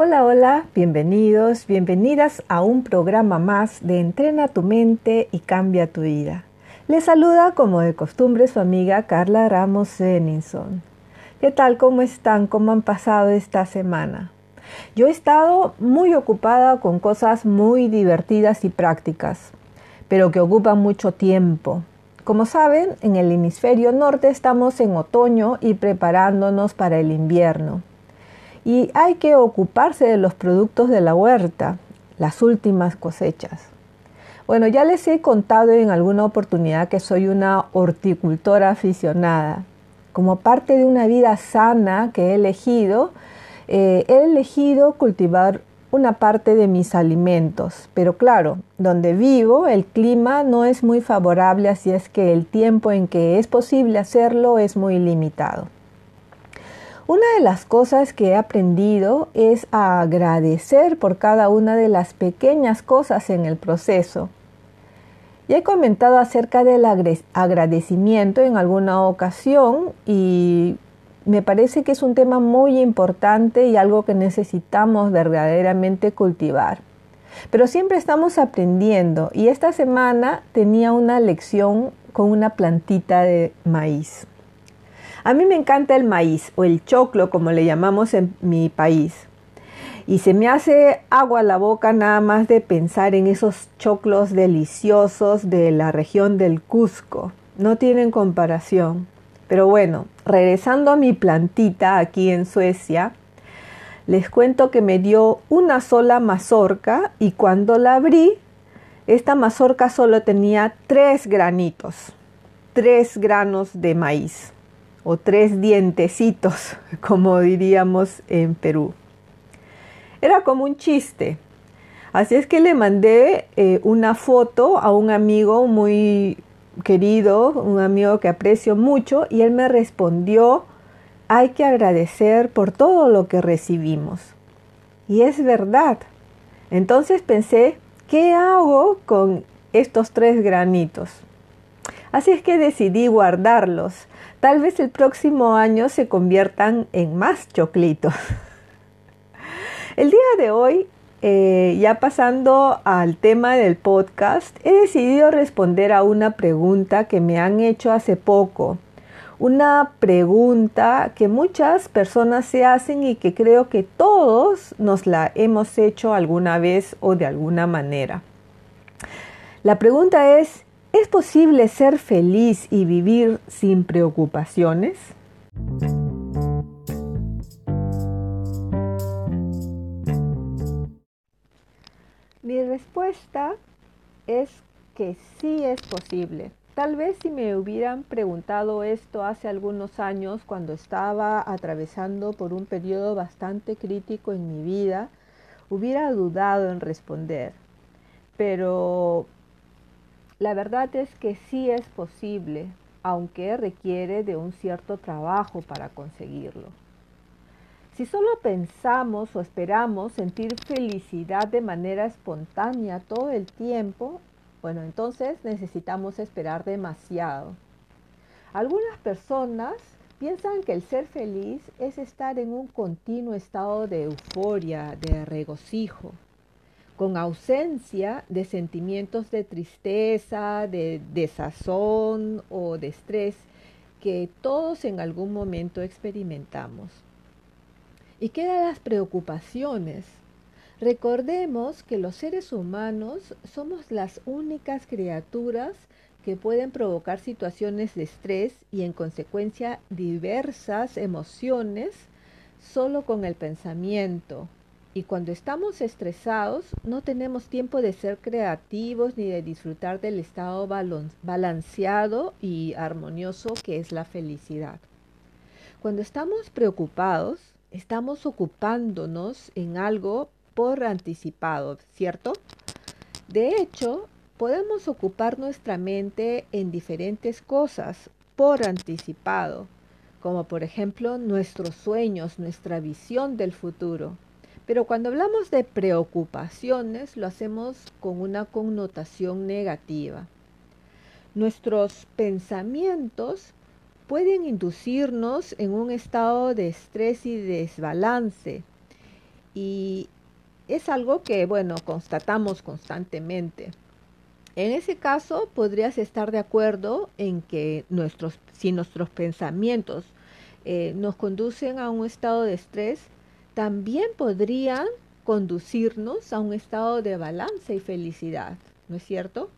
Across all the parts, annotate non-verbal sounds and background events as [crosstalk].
Hola, hola, bienvenidos, bienvenidas a un programa más de Entrena tu mente y cambia tu vida. Les saluda como de costumbre su amiga Carla Ramos Zeninson. ¿Qué tal? ¿Cómo están? ¿Cómo han pasado esta semana? Yo he estado muy ocupada con cosas muy divertidas y prácticas, pero que ocupan mucho tiempo. Como saben, en el hemisferio norte estamos en otoño y preparándonos para el invierno y hay que ocuparse de los productos de la huerta, las últimas cosechas. Bueno, ya les he contado en alguna oportunidad que soy una horticultora aficionada. Como parte de una vida sana que he elegido, eh, he elegido cultivar una parte de mis alimentos, pero claro, donde vivo el clima no es muy favorable, así es que el tiempo en que es posible hacerlo es muy limitado. Una de las cosas que he aprendido es a agradecer por cada una de las pequeñas cosas en el proceso. Ya he comentado acerca del agradecimiento en alguna ocasión y me parece que es un tema muy importante y algo que necesitamos verdaderamente cultivar. Pero siempre estamos aprendiendo y esta semana tenía una lección con una plantita de maíz. A mí me encanta el maíz o el choclo como le llamamos en mi país. Y se me hace agua la boca nada más de pensar en esos choclos deliciosos de la región del Cusco. No tienen comparación. Pero bueno, regresando a mi plantita aquí en Suecia, les cuento que me dio una sola mazorca y cuando la abrí, esta mazorca solo tenía tres granitos, tres granos de maíz o tres dientecitos, [laughs] como diríamos en Perú. Era como un chiste. Así es que le mandé eh, una foto a un amigo muy querido, un amigo que aprecio mucho, y él me respondió, hay que agradecer por todo lo que recibimos. Y es verdad. Entonces pensé, ¿qué hago con estos tres granitos? Así es que decidí guardarlos Tal vez el próximo año se conviertan en más choclitos. [laughs] El día de hoy, eh, ya pasando al tema del podcast, he decidido responder a una pregunta que me han hecho hace poco. Una pregunta que muchas personas se hacen y que creo que todos nos la hemos hecho alguna vez o de alguna manera. La pregunta es, ¿Es posible ser feliz y vivir sin preocupaciones? Mi respuesta es que sí es posible. Tal vez si me hubieran preguntado esto hace algunos años cuando estaba atravesando por un periodo bastante crítico en mi vida, hubiera dudado en responder. Pero la verdad es que sí es posible, aunque requiere de un cierto trabajo para conseguirlo. Si solo pensamos o esperamos sentir felicidad de manera espontánea todo el tiempo, bueno, entonces necesitamos esperar demasiado. Algunas personas piensan que el ser feliz es estar en un continuo estado de euforia, de regocijo con ausencia de sentimientos de tristeza, de desazón o de estrés que todos en algún momento experimentamos. ¿Y quedan las preocupaciones? Recordemos que los seres humanos somos las únicas criaturas que pueden provocar situaciones de estrés y en consecuencia diversas emociones solo con el pensamiento, y cuando estamos estresados, no tenemos tiempo de ser creativos ni de disfrutar del estado balanceado y armonioso que es la felicidad. Cuando estamos preocupados, estamos ocupándonos en algo por anticipado, ¿cierto? De hecho, podemos ocupar nuestra mente en diferentes cosas por anticipado, como por ejemplo nuestros sueños, nuestra visión del futuro. Pero cuando hablamos de preocupaciones, lo hacemos con una connotación negativa. Nuestros pensamientos pueden inducirnos en un estado de estrés y desbalance. Y es algo que, bueno, constatamos constantemente. En ese caso, podrías estar de acuerdo en que nuestros, si nuestros pensamientos eh, nos conducen a un estado de estrés, también podrían conducirnos a un estado de balance y felicidad, ¿no es cierto?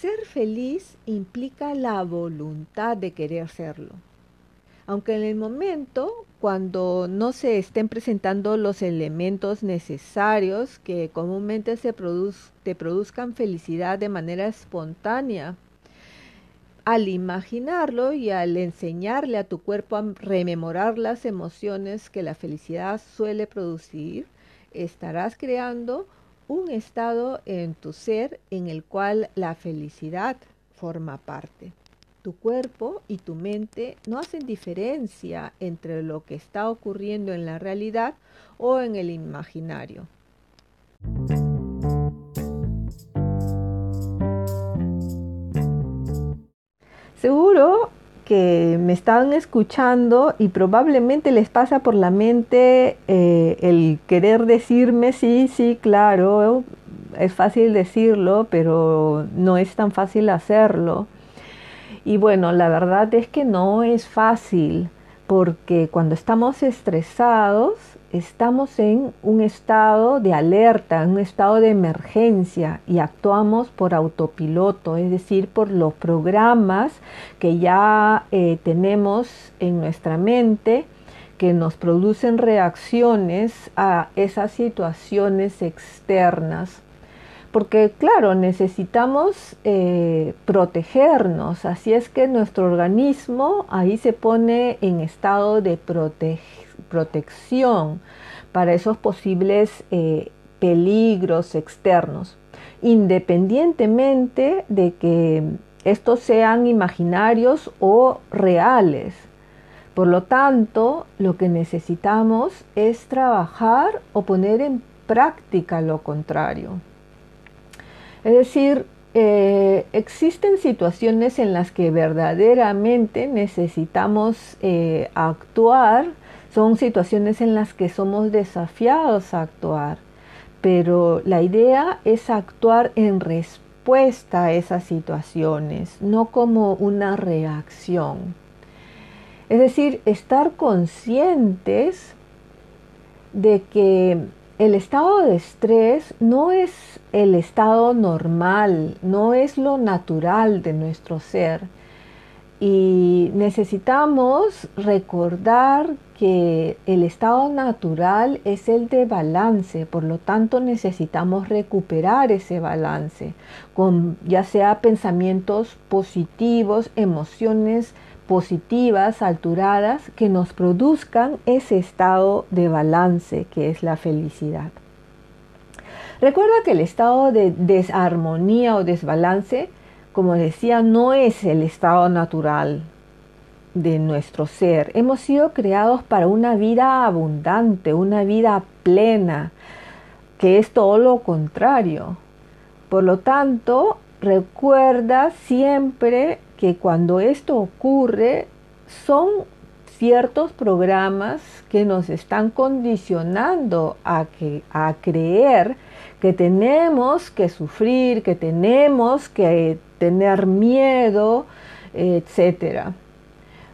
Ser feliz implica la voluntad de querer serlo. Aunque en el momento, cuando no se estén presentando los elementos necesarios que comúnmente se te produzcan felicidad de manera espontánea, al imaginarlo y al enseñarle a tu cuerpo a rememorar las emociones que la felicidad suele producir, estarás creando un estado en tu ser en el cual la felicidad forma parte. Tu cuerpo y tu mente no hacen diferencia entre lo que está ocurriendo en la realidad o en el imaginario. Seguro que me están escuchando y probablemente les pasa por la mente eh, el querer decirme, sí, sí, claro, es fácil decirlo, pero no es tan fácil hacerlo. Y bueno, la verdad es que no es fácil porque cuando estamos estresados estamos en un estado de alerta, en un estado de emergencia y actuamos por autopiloto, es decir, por los programas que ya eh, tenemos en nuestra mente que nos producen reacciones a esas situaciones externas. Porque claro, necesitamos eh, protegernos, así es que nuestro organismo ahí se pone en estado de protección para esos posibles eh, peligros externos, independientemente de que estos sean imaginarios o reales. Por lo tanto, lo que necesitamos es trabajar o poner en práctica lo contrario. Es decir, eh, existen situaciones en las que verdaderamente necesitamos eh, actuar, son situaciones en las que somos desafiados a actuar, pero la idea es actuar en respuesta a esas situaciones, no como una reacción. Es decir, estar conscientes de que el estado de estrés no es el estado normal, no es lo natural de nuestro ser. Y necesitamos recordar que el estado natural es el de balance, por lo tanto necesitamos recuperar ese balance, con ya sea pensamientos positivos, emociones positivas, alturadas, que nos produzcan ese estado de balance que es la felicidad. Recuerda que el estado de desarmonía o desbalance, como decía, no es el estado natural de nuestro ser. Hemos sido creados para una vida abundante, una vida plena, que es todo lo contrario. Por lo tanto, recuerda siempre que cuando esto ocurre son ciertos programas que nos están condicionando a, que, a creer que tenemos que sufrir, que tenemos que tener miedo, etc.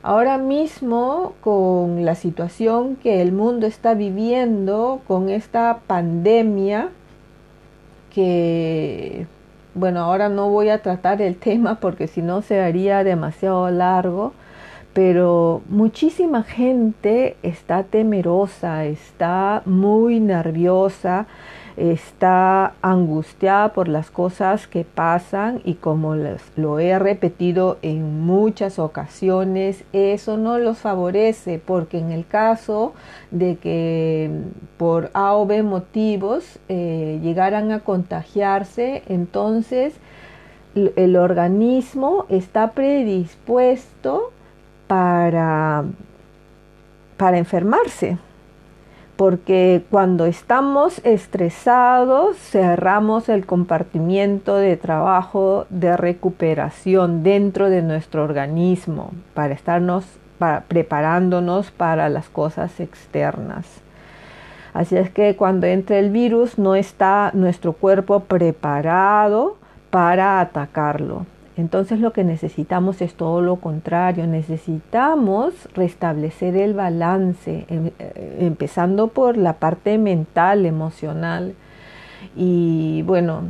Ahora mismo, con la situación que el mundo está viviendo, con esta pandemia, que bueno, ahora no voy a tratar el [laughs] tema porque si no se haría demasiado largo, pero muchísima gente está temerosa, está muy nerviosa, está angustiada por las cosas que pasan y como les, lo he repetido en muchas ocasiones, eso no los favorece porque en el caso de que por A o B motivos eh, llegaran a contagiarse, entonces el organismo está predispuesto para, para enfermarse porque cuando estamos estresados cerramos el compartimiento de trabajo de recuperación dentro de nuestro organismo para estarnos preparándonos para las cosas externas. Así es que cuando entra el virus no está nuestro cuerpo preparado para atacarlo. Entonces lo que necesitamos es todo lo contrario, necesitamos restablecer el balance, em, eh, empezando por la parte mental, emocional. Y bueno,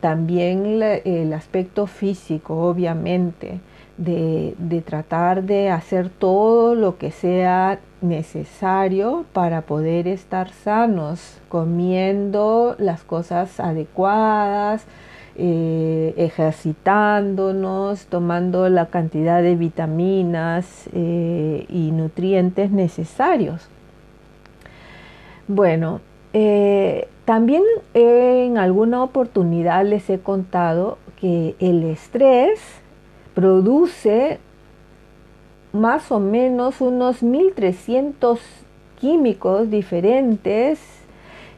también el aspecto físico, obviamente, de, de tratar de hacer todo lo que sea necesario para poder estar sanos, comiendo las cosas adecuadas, eh, ejercitándonos, tomando la cantidad de vitaminas eh, y nutrientes necesarios. Bueno, eh, también en alguna oportunidad les he contado que el estrés produce más o menos unos 1300 químicos diferentes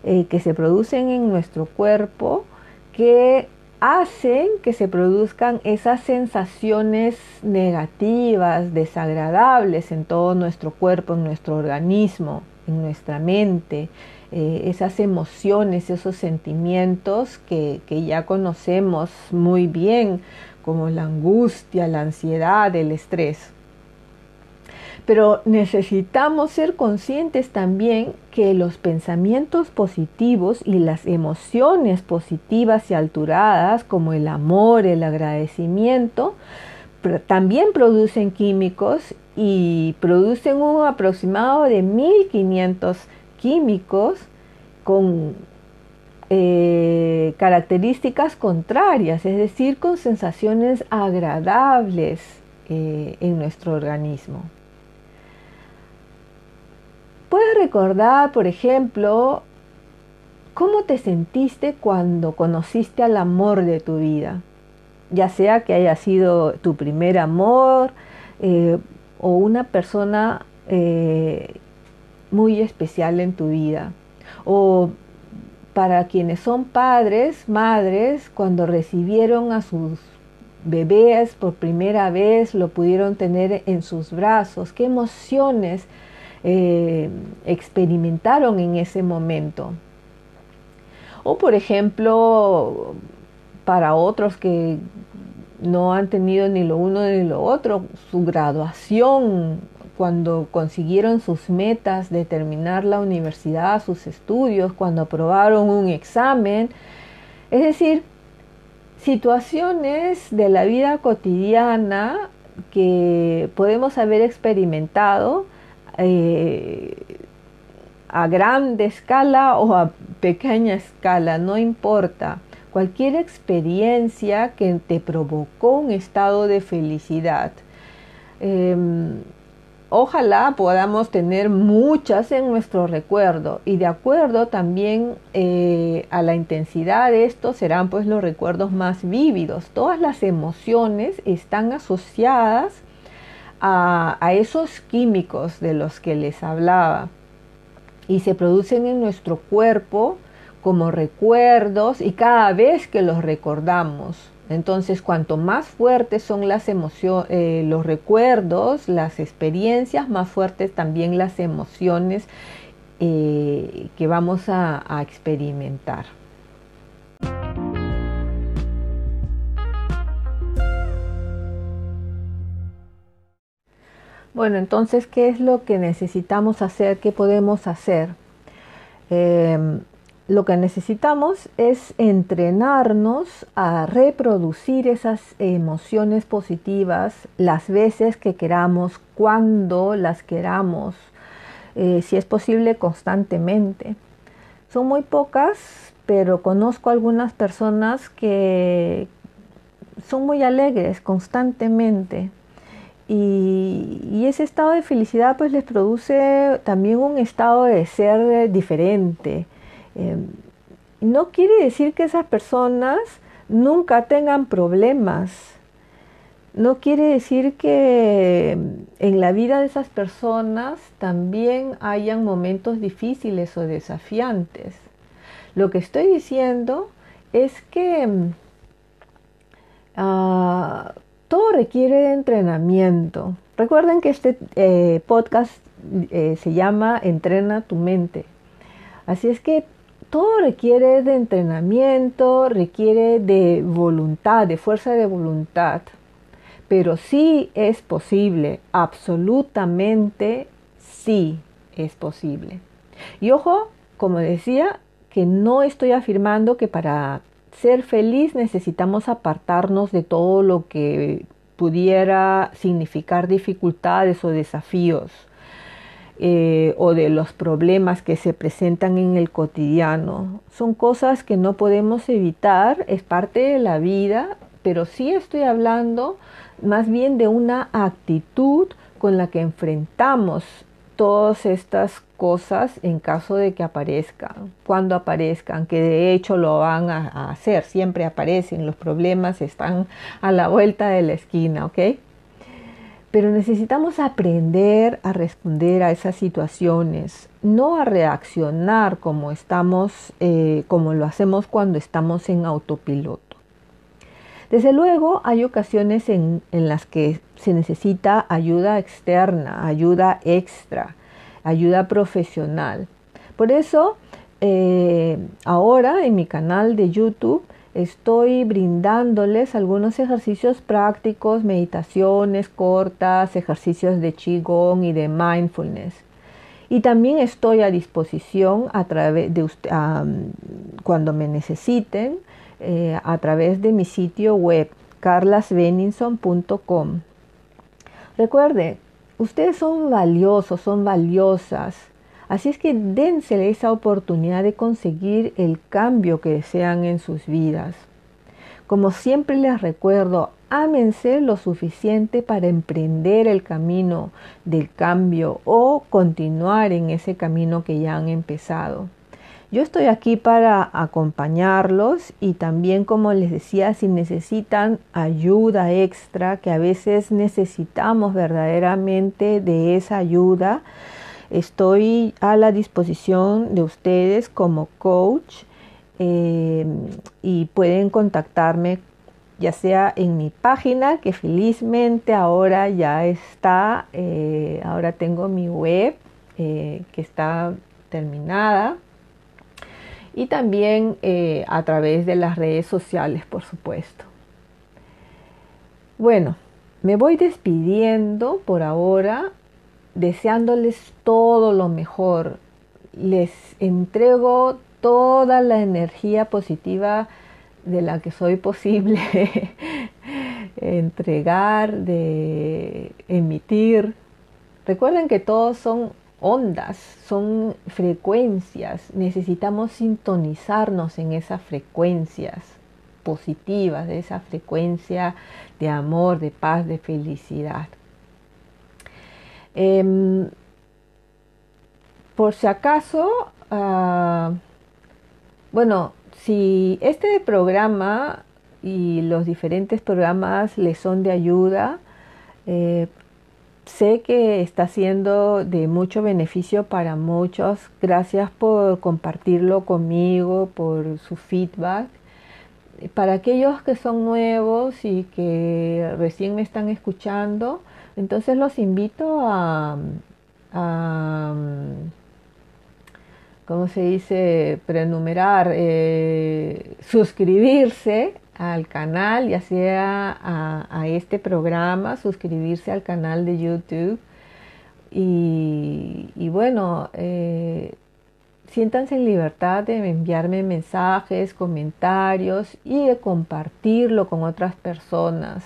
que se producen en nuestro cuerpo que hacen que se produzcan esas sensaciones negativas, desagradables en todo nuestro cuerpo, en nuestro organismo, en nuestra mente, eh, esas emociones, esos sentimientos que, que ya conocemos muy bien, como la angustia, la ansiedad, el estrés. Pero necesitamos ser conscientes también que los pensamientos positivos y las emociones positivas y alturadas, como el amor, el agradecimiento, también producen químicos y producen un aproximado de 1500 químicos con eh, características contrarias, es decir, con sensaciones agradables eh, en nuestro organismo. Puedes recordar, por ejemplo, cómo te sentiste cuando conociste al amor de tu vida, ya sea que haya sido tu primer amor eh, o una persona eh, muy especial en tu vida, o para quienes son padres, madres, cuando recibieron a sus bebés por primera vez, lo pudieron tener en sus brazos, qué emociones eh, experimentaron en ese momento. O por ejemplo, para otros que no han tenido ni lo uno ni lo otro, su graduación, cuando consiguieron sus metas de terminar la universidad, sus estudios, cuando aprobaron un examen. Es decir, situaciones de la vida cotidiana que podemos haber experimentado eh, a grande escala o a pequeña escala, no importa. Cualquier experiencia que te provocó un estado de felicidad. Em, ojalá podamos tener muchas en nuestro recuerdo y de acuerdo también eh, a la intensidad de esto serán pues los recuerdos más vívidos. Todas las emociones están asociadas a, esos químicos de los que les hablaba y se producen en nuestro cuerpo como recuerdos y cada vez que los recordamos. Entonces, cuanto más fuertes son las emociones, eh, los recuerdos, las experiencias, más fuertes también las emociones eh, que vamos a experimentar. Bueno, entonces, ¿qué es lo que necesitamos hacer? ¿Qué podemos hacer? Em, lo que necesitamos es entrenarnos a reproducir esas emociones positivas las veces que queramos, cuando las queramos, eh, si es posible constantemente. Son muy pocas, pero conozco algunas personas que son muy alegres constantemente. Y, ese estado de felicidad pues les produce también un estado de ser diferente. Em, no quiere decir que esas personas nunca tengan problemas. No quiere decir que en la vida de esas personas también hayan momentos difíciles o desafiantes. Lo que estoy diciendo es que uh, todo requiere de entrenamiento. Recuerden que este eh, podcast eh, se llama Entrena tu mente. Así es que todo requiere de entrenamiento, requiere de voluntad, de fuerza de voluntad. Pero sí es posible, absolutamente sí es posible. Y ojo, como decía, que no estoy afirmando que para ser feliz necesitamos apartarnos de todo lo que pudiera significar dificultades o desafíos eh, o de los problemas que se presentan en el cotidiano. Son cosas que no podemos evitar, es parte de la vida, pero sí estoy hablando más bien de una actitud con la que enfrentamos todas estas cosas en caso de que aparezcan, cuando aparezcan, que de hecho lo van a, hacer, siempre aparecen, los problemas están a la vuelta de la esquina, ¿ok? Pero necesitamos aprender a responder a esas situaciones, no a reaccionar como estamos, eh, como lo hacemos cuando estamos en autopiloto. Desde luego hay ocasiones en, las que se necesita ayuda externa, ayuda extra, ayuda profesional. Por eso, eh, ahora en mi canal de YouTube estoy brindándoles algunos ejercicios prácticos, meditaciones cortas, ejercicios de Qigong y de mindfulness. Y también estoy a disposición cuando me necesiten eh, a través de mi sitio web carlasbeninson.com. Recuerde, ustedes son valiosos, son valiosas. Así es que dense esa oportunidad de conseguir el cambio que desean en sus vidas. Como siempre les recuerdo, ámense lo suficiente para emprender el camino del cambio o continuar en ese camino que ya han empezado. Yo estoy aquí para acompañarlos y también, como les decía, si necesitan ayuda extra, que a veces necesitamos verdaderamente de esa ayuda, estoy a la disposición de ustedes como coach eh, y pueden contactarme ya sea en mi página, que felizmente ahora ya está, eh, ahora tengo mi web eh, que está terminada y también eh, a través de las redes sociales, por supuesto. Bueno, me voy despidiendo por ahora, deseándoles todo lo mejor. Les entrego toda la energía positiva de la que soy posible [laughs] entregar, de emitir. Recuerden que todos son ondas, son frecuencias. Necesitamos sintonizarnos en esas frecuencias positivas, de esa frecuencia de amor, de paz, de felicidad. Em, por si acaso, ah, bueno, si este programa y los diferentes programas les son de ayuda, eh, Sé que está siendo de mucho beneficio para muchos. Gracias por compartirlo conmigo, por su feedback. Para aquellos que son nuevos y que recién me están escuchando, entonces los invito a, ¿cómo se dice? Prenumerar, eh, suscribirse al canal, ya sea a, este programa, suscribirse al canal de YouTube. Y, bueno, eh, siéntanse en libertad de enviarme mensajes, comentarios y de compartirlo con otras personas,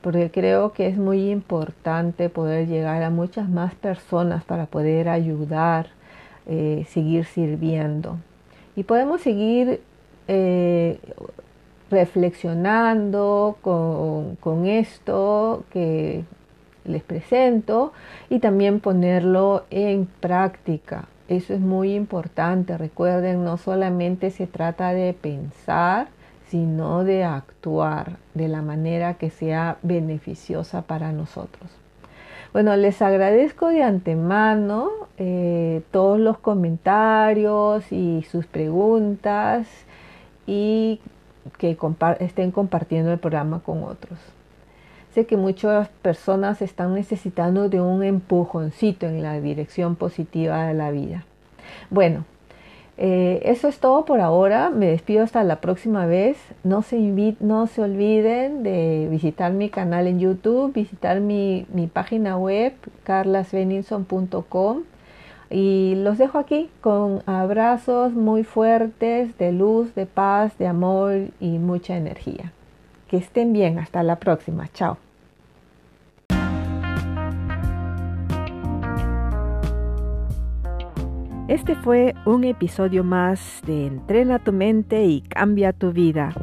porque creo que es muy importante poder llegar a muchas más personas para poder ayudar, eh, seguir sirviendo. Y podemos seguir eh, reflexionando con, con esto que les presento y también ponerlo en práctica. Eso es muy importante. Recuerden, no solamente se trata de pensar, sino de actuar de la manera que sea beneficiosa para nosotros. Bueno, les agradezco de antemano eh, todos los comentarios y sus preguntas y que estén compartiendo el programa con otros. Sé que muchas personas están necesitando de un empujoncito en la dirección positiva de la vida. Bueno, eh, eso es todo por ahora. Me despido hasta la próxima vez. No se, no se olviden de visitar mi canal en YouTube, visitar mi, mi página web, carlasbeninson.com. Y los dejo aquí con abrazos muy fuertes de luz, de paz, de amor y mucha energía. Que estén bien, hasta la próxima. Chao. Este fue un episodio más de Entrena tu mente y cambia tu vida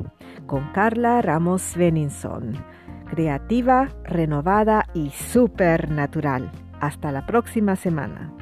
con Carla Ramos Beninson. Creativa, renovada y supernatural. Hasta la próxima semana.